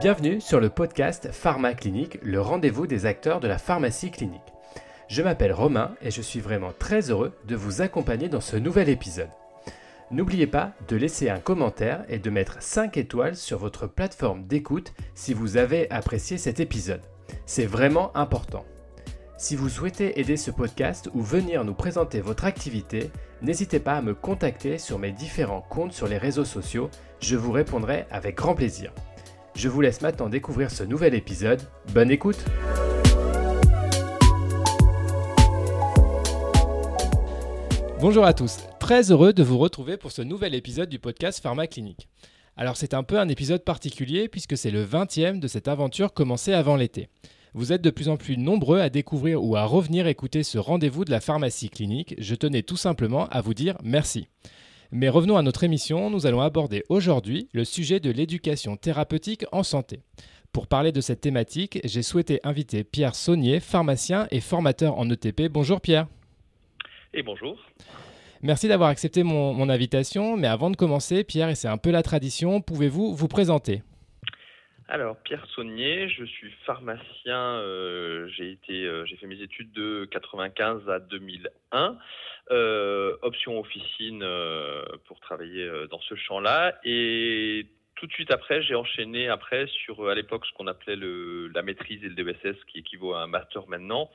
Bienvenue sur le podcast Pharma Clinique, le rendez-vous des acteurs de la pharmacie clinique. Je m'appelle Romain et je suis vraiment très heureux de vous accompagner dans ce nouvel épisode. N'oubliez pas de laisser un commentaire et de mettre 5 étoiles sur votre plateforme d'écoute si vous avez apprécié cet épisode. C'est vraiment important. Si vous souhaitez aider ce podcast ou venir nous présenter votre activité, n'hésitez pas à me contacter sur mes différents comptes sur les réseaux sociaux, je vous répondrai avec grand plaisir. Je vous laisse maintenant découvrir ce nouvel épisode. Bonne écoute Bonjour à tous, très heureux de vous retrouver pour ce nouvel épisode du podcast Pharma Clinique. Alors c'est un peu un épisode particulier puisque c'est le 20e de cette aventure commencée avant l'été. Vous êtes de plus en plus nombreux à découvrir ou à revenir écouter ce rendez-vous de la pharmacie clinique. Je tenais tout simplement à vous dire merci. Mais revenons à notre émission, nous allons aborder aujourd'hui le sujet de l'éducation thérapeutique en santé. Pour parler de cette thématique, j'ai souhaité inviter Pierre Saunier, pharmacien et formateur en ETP. Bonjour Pierre. Et bonjour. Merci d'avoir accepté mon, invitation, mais avant de commencer, Pierre, et c'est un peu la tradition, pouvez-vous vous présenter? Alors Pierre Saunier, je suis pharmacien. Euh, euh, j'ai fait mes études de 95 à 2001. Euh, option officine pour travailler dans ce champ-là. Et tout de suite après, j'ai enchaîné après sur à l'époque ce qu'on appelait la maîtrise et le DBSS, qui équivaut à un master maintenant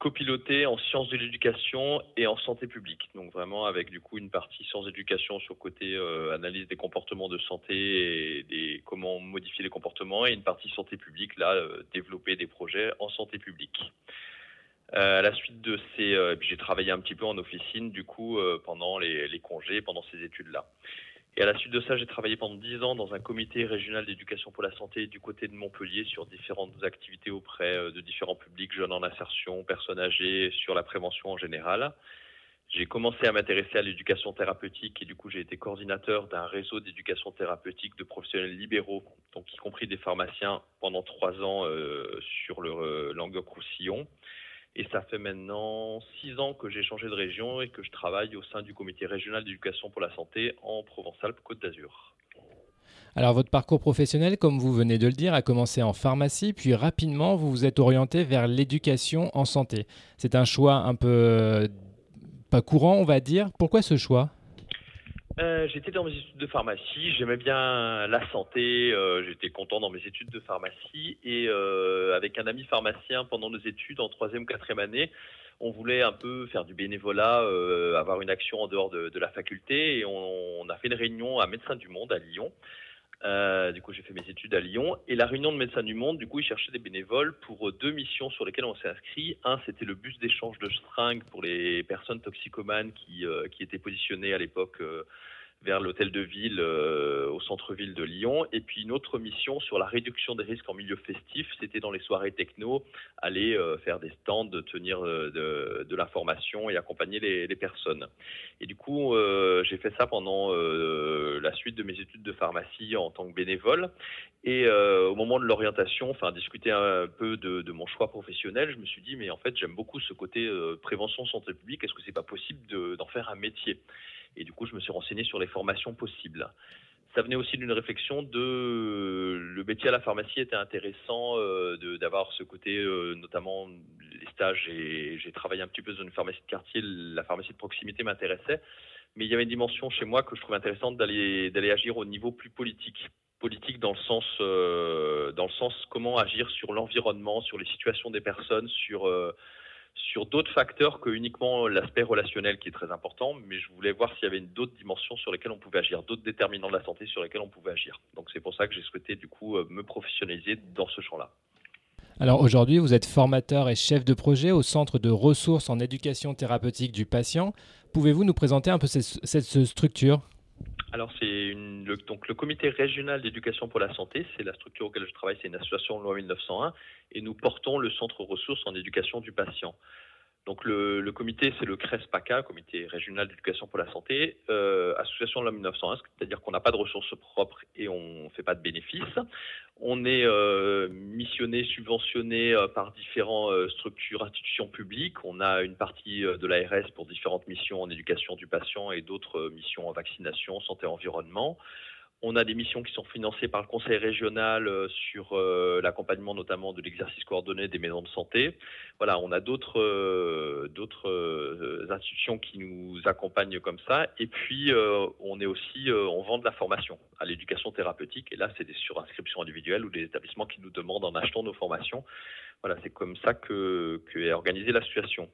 copiloté en sciences de l'éducation et en santé publique. Donc vraiment avec du coup une partie sciences d'éducation sur le côté euh, analyse des comportements de santé et des, comment modifier les comportements et une partie santé publique, là, euh, développer des projets en santé publique. Euh, à la suite de ces, j'ai travaillé un petit peu en officine du coup pendant les, les congés, pendant ces études-là. Et à la suite de ça, j'ai travaillé pendant dix ans dans un comité régional d'éducation pour la santé du côté de Montpellier sur différentes activités auprès euh, de différents publics, jeunes en insertion, personnes âgées, sur la prévention en général. J'ai commencé à m'intéresser à l'éducation thérapeutique et du coup j'ai été coordinateur d'un réseau d'éducation thérapeutique de professionnels libéraux, donc y compris des pharmaciens, pendant trois ans euh, sur le euh, Languedoc-Roussillon. Et ça fait maintenant six ans que j'ai changé de région et que je travaille au sein du comité régional d'éducation pour la santé en Provence-Alpes-Côte d'Azur. Alors votre parcours professionnel, comme vous venez de le dire, a commencé en pharmacie, puis rapidement vous vous êtes orienté vers l'éducation en santé. C'est un choix un peu euh, pas courant, on va dire. Pourquoi ce choix? Euh, j'étais dans mes études de pharmacie, j'aimais bien la santé, euh, j'étais content dans mes études de pharmacie et euh, avec un ami pharmacien pendant nos études en troisième, quatrième année, on voulait un peu faire du bénévolat, avoir une action en dehors de, la faculté et on, a fait une réunion à Médecins du Monde à Lyon. Du coup, j'ai fait mes études à Lyon. Et la réunion de Médecins du Monde, du coup, ils cherchaient des bénévoles pour deux missions sur lesquelles on s'est inscrit. Un, c'était le bus d'échange de seringues pour les personnes toxicomanes qui, qui étaient positionnées à l'époque vers l'hôtel de ville euh, au centre-ville de Lyon. Et puis une autre mission sur la réduction des risques en milieu festif, c'était dans les soirées techno, aller euh, faire des stands, tenir euh, de, de l'information et accompagner les, les, personnes. Et du coup, j'ai fait ça pendant la suite de mes études de pharmacie en tant que bénévole. Et au moment de l'orientation, enfin discuter un peu de, de, mon choix professionnel, je me suis dit mais en fait j'aime beaucoup ce côté prévention santé publique. Est-ce que c'est pas possible d'en faire un métier? Et du coup, je me suis renseigné sur les formations possibles. Ça venait aussi d'une réflexion de le métier à la pharmacie était intéressant euh, d'avoir ce côté, euh, notamment les stages. J'ai travaillé un petit peu dans une pharmacie de quartier, la pharmacie de proximité m'intéressait, mais il y avait une dimension chez moi que je trouvais intéressante d'aller agir au niveau plus politique politique dans le sens euh, dans le sens comment agir sur l'environnement, sur les situations des personnes, sur euh, sur d'autres facteurs que uniquement l'aspect relationnel qui est très important, mais je voulais voir s'il y avait d'autres dimensions sur lesquelles on pouvait agir, d'autres déterminants de la santé sur lesquels on pouvait agir. Donc c'est pour ça que j'ai souhaité du coup euh, me professionnaliser dans ce champ-là. Alors aujourd'hui, vous êtes formateur et chef de projet au Centre de ressources en éducation thérapeutique du patient. Pouvez-vous nous présenter un peu cette, cette structure? Alors c'est le, donc le comité régional d'éducation pour la santé, c'est la structure auquel je travaille, c'est une association loi 1901 et nous portons le centre ressources en éducation du patient. Donc le, comité, c'est le CRESPACA, Comité régional d'éducation pour la santé, euh, association de la 1901, c'est-à-dire qu'on n'a pas de ressources propres et on ne fait pas de bénéfices. On est euh, missionné, subventionné euh, par différentes structures, institutions publiques. On a une partie de l'ARS pour différentes missions en éducation du patient et d'autres missions en vaccination, santé, environnement. On a des missions qui sont financées par le Conseil régional euh, sur euh, l'accompagnement notamment de l'exercice coordonné des maisons de santé. Voilà, on a d'autres euh, d'autres institutions qui nous accompagnent comme ça. Et puis on est aussi on vend de la formation à l'éducation thérapeutique. Et là, c'est des surinscriptions individuelles ou des établissements qui nous demandent en achetant nos formations. Voilà, c'est comme ça que, que est organisée la situation.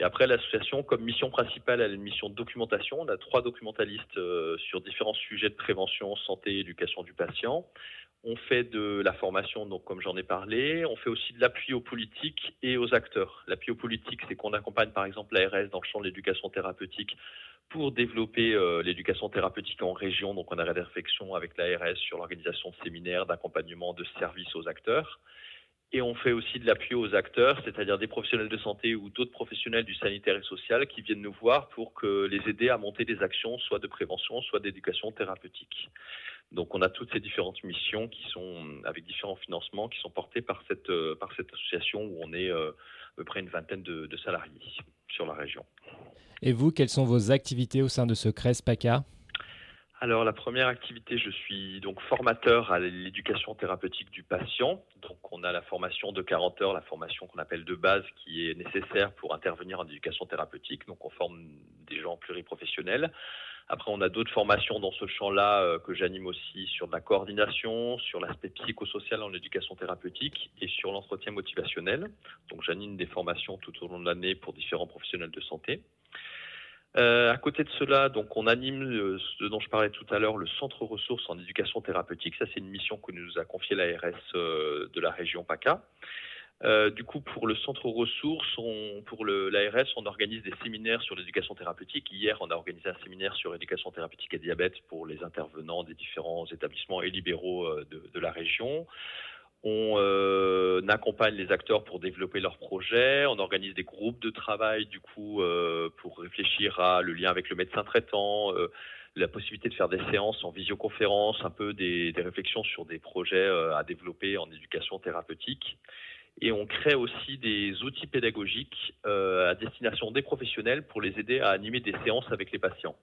Et après, l'association, comme mission principale, elle a une mission de documentation. On a trois documentalistes euh, sur différents sujets de prévention, santé, éducation du patient. On fait de la formation, donc comme j'en ai parlé. On fait aussi de l'appui aux politiques et aux acteurs. L'appui aux politiques, c'est qu'on accompagne par exemple l'ARS dans le champ de l'éducation thérapeutique pour développer euh, l'éducation thérapeutique en région. Donc on a des réflexions avec l'ARS sur l'organisation de séminaires, d'accompagnement de services aux acteurs. Et on fait aussi de l'appui aux acteurs, c'est-à-dire des professionnels de santé ou d'autres professionnels du sanitaire et social qui viennent nous voir pour que les aider à monter des actions, soit de prévention, soit d'éducation thérapeutique. Donc on a toutes ces différentes missions qui sont avec différents financements qui sont portés par cette euh, par cette association où on est euh, à peu près une vingtaine de, de, salariés sur la région. Et vous, quelles sont vos activités au sein de ce CRES PACA alors la première activité, je suis donc formateur à l'éducation thérapeutique du patient. Donc on a la formation de 40 heures, la formation qu'on appelle de base qui est nécessaire pour intervenir en éducation thérapeutique. Donc on forme des gens pluriprofessionnels. Après on a d'autres formations dans ce champ-là euh, que j'anime aussi sur la coordination, sur l'aspect psychosocial en éducation thérapeutique et sur l'entretien motivationnel. Donc j'anime des formations tout au long de l'année pour différents professionnels de santé. Euh, à côté de cela, donc on anime euh, ce dont je parlais tout à l'heure, le centre ressources en éducation thérapeutique. Ça, c'est une mission que nous a confiée l'ARS euh, de la région PACA. Du coup, pour le centre ressources, pour l'ARS, on organise des séminaires sur l'éducation thérapeutique. Hier, on a organisé un séminaire sur l'éducation thérapeutique et diabète pour les intervenants des différents établissements et libéraux de la région. On euh, accompagne les acteurs pour développer leurs projets. On organise des groupes de travail du coup euh, pour réfléchir à le lien avec le médecin traitant, euh, la possibilité de faire des séances en visioconférence, un peu des, réflexions sur des projets à développer en éducation thérapeutique. Et on crée aussi des outils pédagogiques à destination des professionnels pour les aider à animer des séances avec les patients.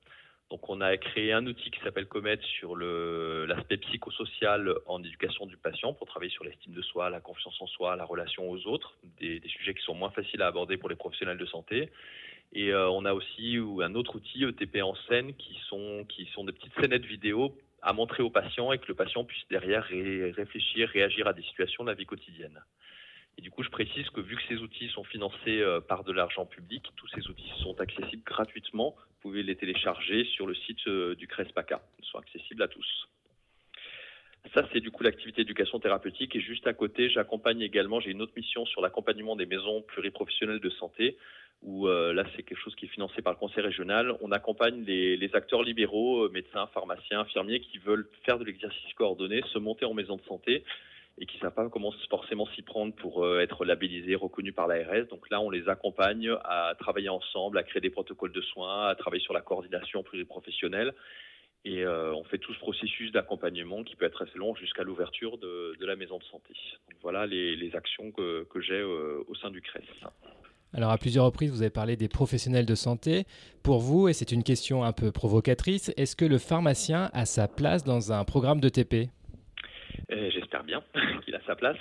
Donc on a créé un outil qui s'appelle Comet sur l'aspect psychosocial en éducation du patient pour travailler sur l'estime de soi, la confiance en soi, la relation aux autres, des, sujets qui sont moins faciles à aborder pour les professionnels de santé. Et euh, on a aussi un autre outil ETP en scène qui sont, qui sont des petites scénettes vidéo à montrer aux patients et que le patient puisse derrière réfléchir, réagir à des situations de la vie quotidienne. Et du coup, je précise que vu que ces outils sont financés euh, par de l'argent public, tous ces outils sont accessibles gratuitement. Vous pouvez les télécharger sur le site euh, du CRESPACA. Ils sont accessibles à tous. Ça, c'est du coup l'activité d'éducation thérapeutique. Et juste à côté, j'accompagne également, j'ai une autre mission sur l'accompagnement des maisons pluriprofessionnelles de santé, où euh, là, c'est quelque chose qui est financé par le conseil régional. On accompagne les acteurs libéraux, médecins, pharmaciens, infirmiers, qui veulent faire de l'exercice coordonné, se monter en maison de santé et qui ne savent pas comment forcément s'y prendre pour euh, être labellisés, reconnus par l'ARS. Donc là, on les accompagne à travailler ensemble, à créer des protocoles de soins, à travailler sur la coordination pluriprofessionnelle. Et euh, on fait tout ce processus d'accompagnement qui peut être assez long jusqu'à l'ouverture de, la maison de santé. Donc voilà les, actions que, j'ai euh, au sein du CRES. Alors à plusieurs reprises, vous avez parlé des professionnels de santé. Pour vous, et c'est une question un peu provocatrice, est-ce que le pharmacien a sa place dans un programme de TP bien qu'il a sa place.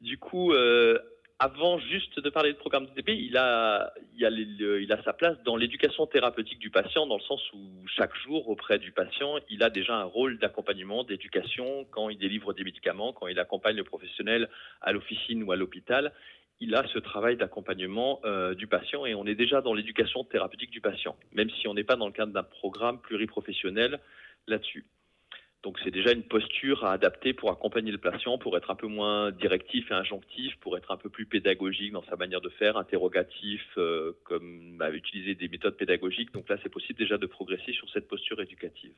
Du coup, euh, avant juste de parler de programme de TP, il a, il, a il a sa place dans l'éducation thérapeutique du patient, dans le sens où chaque jour, auprès du patient, il a déjà un rôle d'accompagnement, d'éducation, quand il délivre des médicaments, quand il accompagne le professionnel à l'officine ou à l'hôpital. Il a ce travail d'accompagnement euh, du patient et on est déjà dans l'éducation thérapeutique du patient, même si on n'est pas dans le cadre d'un programme pluriprofessionnel là-dessus. Donc c'est déjà une posture à adapter pour accompagner le patient, pour être un peu moins directif et injonctif, pour être un peu plus pédagogique dans sa manière de faire, interrogatif, euh, comme bah, utiliser des méthodes pédagogiques. Donc là, c'est possible déjà de progresser sur cette posture éducative.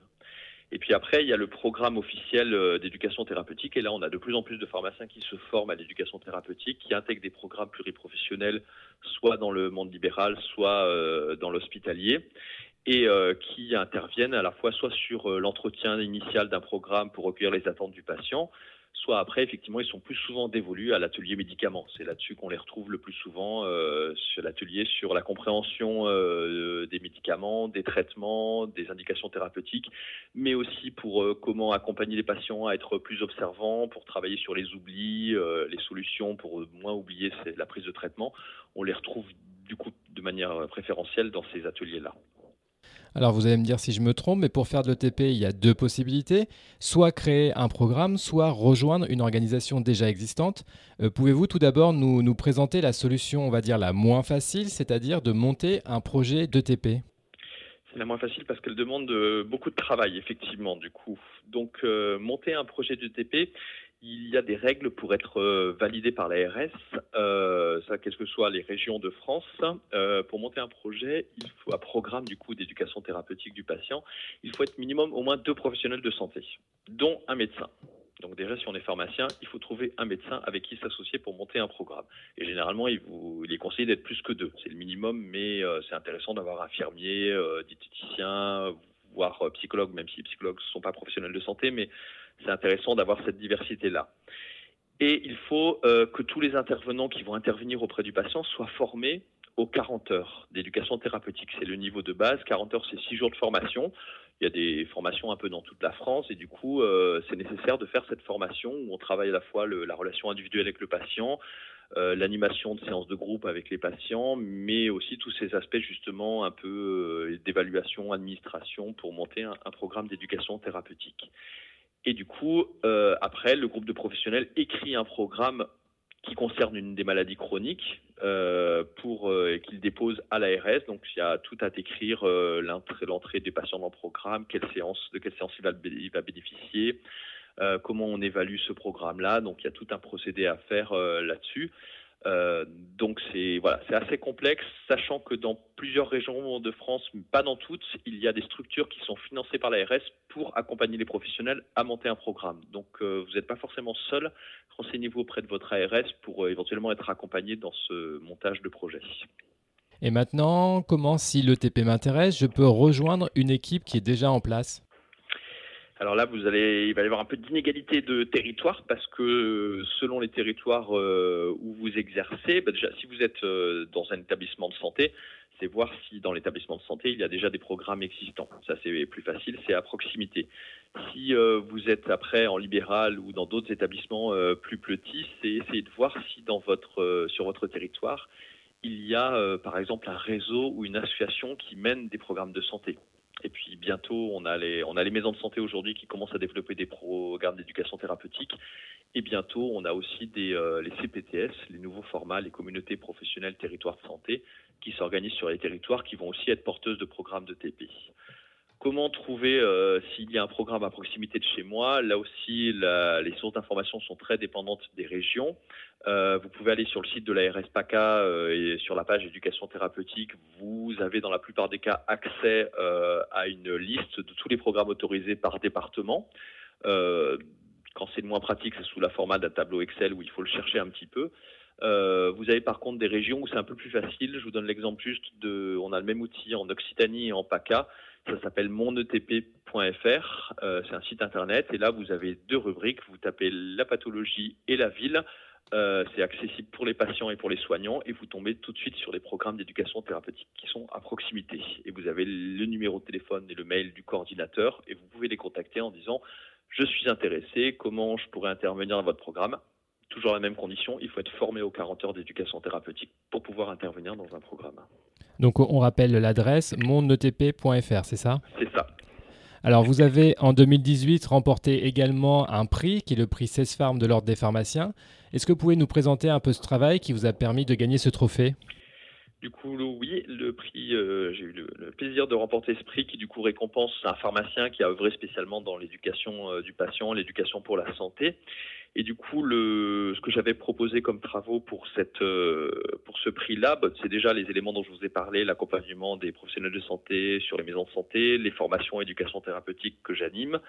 Et puis après, il y a le programme officiel euh, d'éducation thérapeutique. Et là, on a de plus en plus de pharmaciens qui se forment à l'éducation thérapeutique, qui intègrent des programmes pluriprofessionnels, soit dans le monde libéral, soit euh, dans l'hospitalier et euh, qui interviennent à la fois soit sur l'entretien initial d'un programme pour recueillir les attentes du patient, soit après, effectivement, ils sont plus souvent dévolus à l'atelier médicaments. C'est là-dessus qu'on les retrouve le plus souvent, euh, sur l'atelier sur la compréhension euh, des médicaments, des traitements, des indications thérapeutiques, mais aussi pour euh, comment accompagner les patients à être plus observants, pour travailler sur les oublis, les solutions pour moins oublier la prise de traitement. On les retrouve du coup de manière préférentielle dans ces ateliers-là. Alors vous allez me dire si je me trompe, mais pour faire de l'ETP, il y a deux possibilités. Soit créer un programme, soit rejoindre une organisation déjà existante. Euh, pouvez-vous tout d'abord nous, présenter la solution, on va dire, la moins facile, c'est-à-dire de monter un projet d'ETP c'est la moins facile parce qu'elle demande euh, beaucoup de travail, effectivement, du coup. Donc, euh, monter un projet d'ETP, il y a des règles pour être euh, validé par l'ARS, euh, quelles que soient les régions de France. Euh, pour monter un projet, il faut un programme du coup d'éducation thérapeutique du patient. Il faut être minimum au moins deux professionnels de santé, dont un médecin. Donc déjà, si on est pharmacien, il faut trouver un médecin avec qui s'associer pour monter un programme. Et généralement, il, est conseillé d'être plus que deux. C'est le minimum, mais c'est intéressant d'avoir infirmier, diététicien, voire psychologue, même si les psychologues ne sont pas professionnels de santé, mais c'est intéressant d'avoir cette diversité-là. Et il faut euh, que tous les intervenants qui vont intervenir auprès du patient soient formés aux 40 heures d'éducation thérapeutique. C'est le niveau de base. 40 heures, c'est 6 jours de formation. Il y a des formations un peu dans toute la France et du coup, euh, c'est nécessaire de faire cette formation où on travaille à la fois la relation individuelle avec le patient, euh, l'animation de séances de groupe avec les patients, mais aussi tous ces aspects justement un peu d'évaluation, administration pour monter un programme d'éducation thérapeutique. Et du coup, euh, après, le groupe de professionnels écrit un programme qui concerne une des maladies chroniques euh, pour euh, qu'il dépose à l'ARS. Donc il y a tout à décrire l'entrée des patients dans le programme, de quelle séance il va bénéficier, comment on évalue ce programme-là. Donc il y a tout un procédé à faire là-dessus. Euh, donc c'est assez complexe, sachant que dans plusieurs régions de France, pas dans toutes, il y a des structures qui sont financées par l'ARS pour accompagner les professionnels à monter un programme. Donc euh, vous n'êtes pas forcément seul. Renseignez-vous auprès de votre ARS pour euh, éventuellement être accompagné dans ce montage de projet. Et maintenant, comment, si l'ETP m'intéresse, je peux rejoindre une équipe qui est déjà en place? Alors là, vous allez, il va y avoir un peu d'inégalité de territoire parce que selon les territoires euh, où vous exercez, bah déjà, si vous êtes euh, dans un établissement de santé, c'est voir si dans l'établissement de santé, il y a déjà des programmes existants. Ça, c'est plus facile, c'est à proximité. Si euh, vous êtes après en libéral ou dans d'autres établissements plus petits, c'est essayer de voir si dans votre, sur votre territoire, il y a par exemple un réseau ou une association qui mène des programmes de santé. Et puis bientôt, on a les, maisons de santé aujourd'hui qui commencent à développer des programmes d'éducation thérapeutique. Et bientôt, on a aussi euh, les CPTS, les nouveaux formats, les communautés professionnelles territoires de santé, qui s'organisent sur les territoires, qui vont aussi être porteuses de programmes de TP. Comment trouver euh, s'il y a un programme à proximité de chez moi Là aussi, les sources d'information sont très dépendantes des régions. Euh, vous pouvez aller sur le site de la RSPACA euh, et sur la page éducation thérapeutique, vous avez dans la plupart des cas accès à une liste de tous les programmes autorisés par département. quand c'est le moins pratique, c'est sous la format d'un tableau Excel où il faut le chercher un petit peu. Vous avez par contre des régions où c'est un peu plus facile. Je vous donne l'exemple juste de, on a le même outil en Occitanie et en PACA. Ça s'appelle monetp.fr. Euh, c'est un site internet et là vous avez deux rubriques. Vous tapez la pathologie et la ville. Euh, c'est accessible pour les patients et pour les soignants et vous tombez tout de suite sur les programmes d'éducation thérapeutique qui sont à proximité. Et vous avez le numéro de téléphone et le mail du coordinateur et vous pouvez les contacter en disant je suis intéressé, comment je pourrais intervenir dans votre programme? Toujours la même condition, il faut être formé aux 40 heures d'éducation thérapeutique pour pouvoir intervenir dans un programme. Donc on rappelle l'adresse mondetp.fr, c'est ça? C'est ça. Alors vous avez en 2018 remporté également un prix qui est le prix CESFARM de l'Ordre des pharmaciens. Est-ce que vous pouvez nous présenter un peu ce travail qui vous a permis de gagner ce trophée? Du coup, oui, le prix, euh, j'ai eu le, plaisir de remporter ce prix qui du coup récompense un pharmacien qui a œuvré spécialement dans l'éducation euh, du patient, l'éducation pour la santé. Et du coup, le, ce que j'avais proposé comme travaux pour, cette, euh, pour ce prix-là, bah, c'est déjà les éléments dont je vous ai parlé, l'accompagnement des professionnels de santé sur les maisons de santé, les formations éducation thérapeutique que j'anime.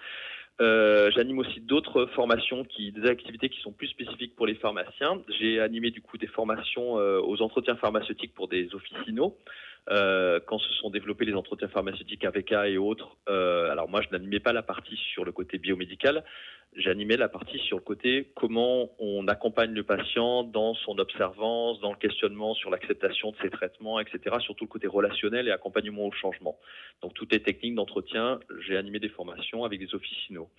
Euh, j'anime aussi d'autres formations, qui, des activités qui sont plus spécifiques pour les pharmaciens. J'ai animé du coup des formations euh, aux entretiens pharmaceutiques pour des officinaux. Euh, quand se sont développés les entretiens pharmaceutiques avec A et autres, euh, alors moi je n'animais pas la partie sur le côté biomédical, j'animais la partie sur le côté comment on accompagne le patient dans son observance, dans le questionnement sur l'acceptation de ses traitements, etc. Surtout le côté relationnel et accompagnement au changement. Donc toutes les techniques d'entretien, j'ai animé des formations avec des officinaux.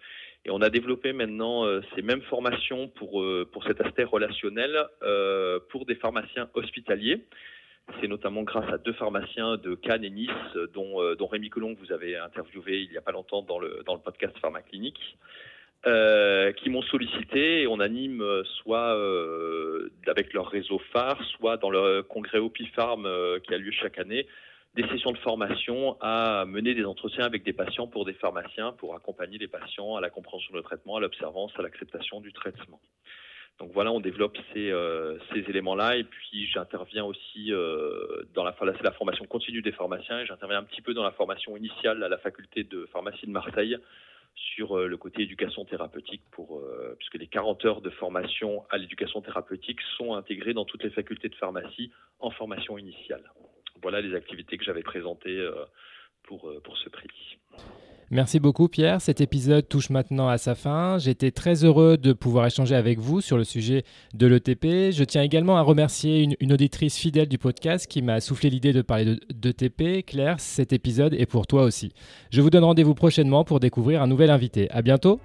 Et on a développé maintenant euh, ces mêmes formations pour, pour cet aspect relationnel pour des pharmaciens hospitaliers. C'est notamment grâce à deux pharmaciens de Cannes et Nice, dont, euh, dont Rémi Colomb, vous avez interviewé il n'y a pas longtemps dans le, podcast Pharmaclinique, euh, qui m'ont sollicité et on anime euh, soit euh, avec leur réseau phare, soit dans le congrès OpiPharm euh, qui a lieu chaque année, des sessions de formation à mener des entretiens avec des patients pour des pharmaciens pour accompagner les patients à la compréhension du traitement, à l'observance, à l'acceptation du traitement. Donc voilà, on développe ces, euh, ces éléments-là et puis j'interviens aussi euh, dans la, formation continue des pharmaciens et j'interviens un petit peu dans la formation initiale à la faculté de pharmacie de Marseille sur euh, le côté éducation thérapeutique puisque les 40 heures de formation à l'éducation thérapeutique sont intégrées dans toutes les facultés de pharmacie en formation initiale. Voilà les activités que j'avais présentées pour, pour ce prix. Merci beaucoup Pierre. Cet épisode touche maintenant à sa fin. J'étais très heureux de pouvoir échanger avec vous sur le sujet de l'ETP. Je tiens également à remercier une, auditrice fidèle du podcast qui m'a soufflé l'idée de parler d'ETP. Claire, cet épisode est pour toi aussi. Je vous donne rendez-vous prochainement pour découvrir un nouvel invité. À bientôt.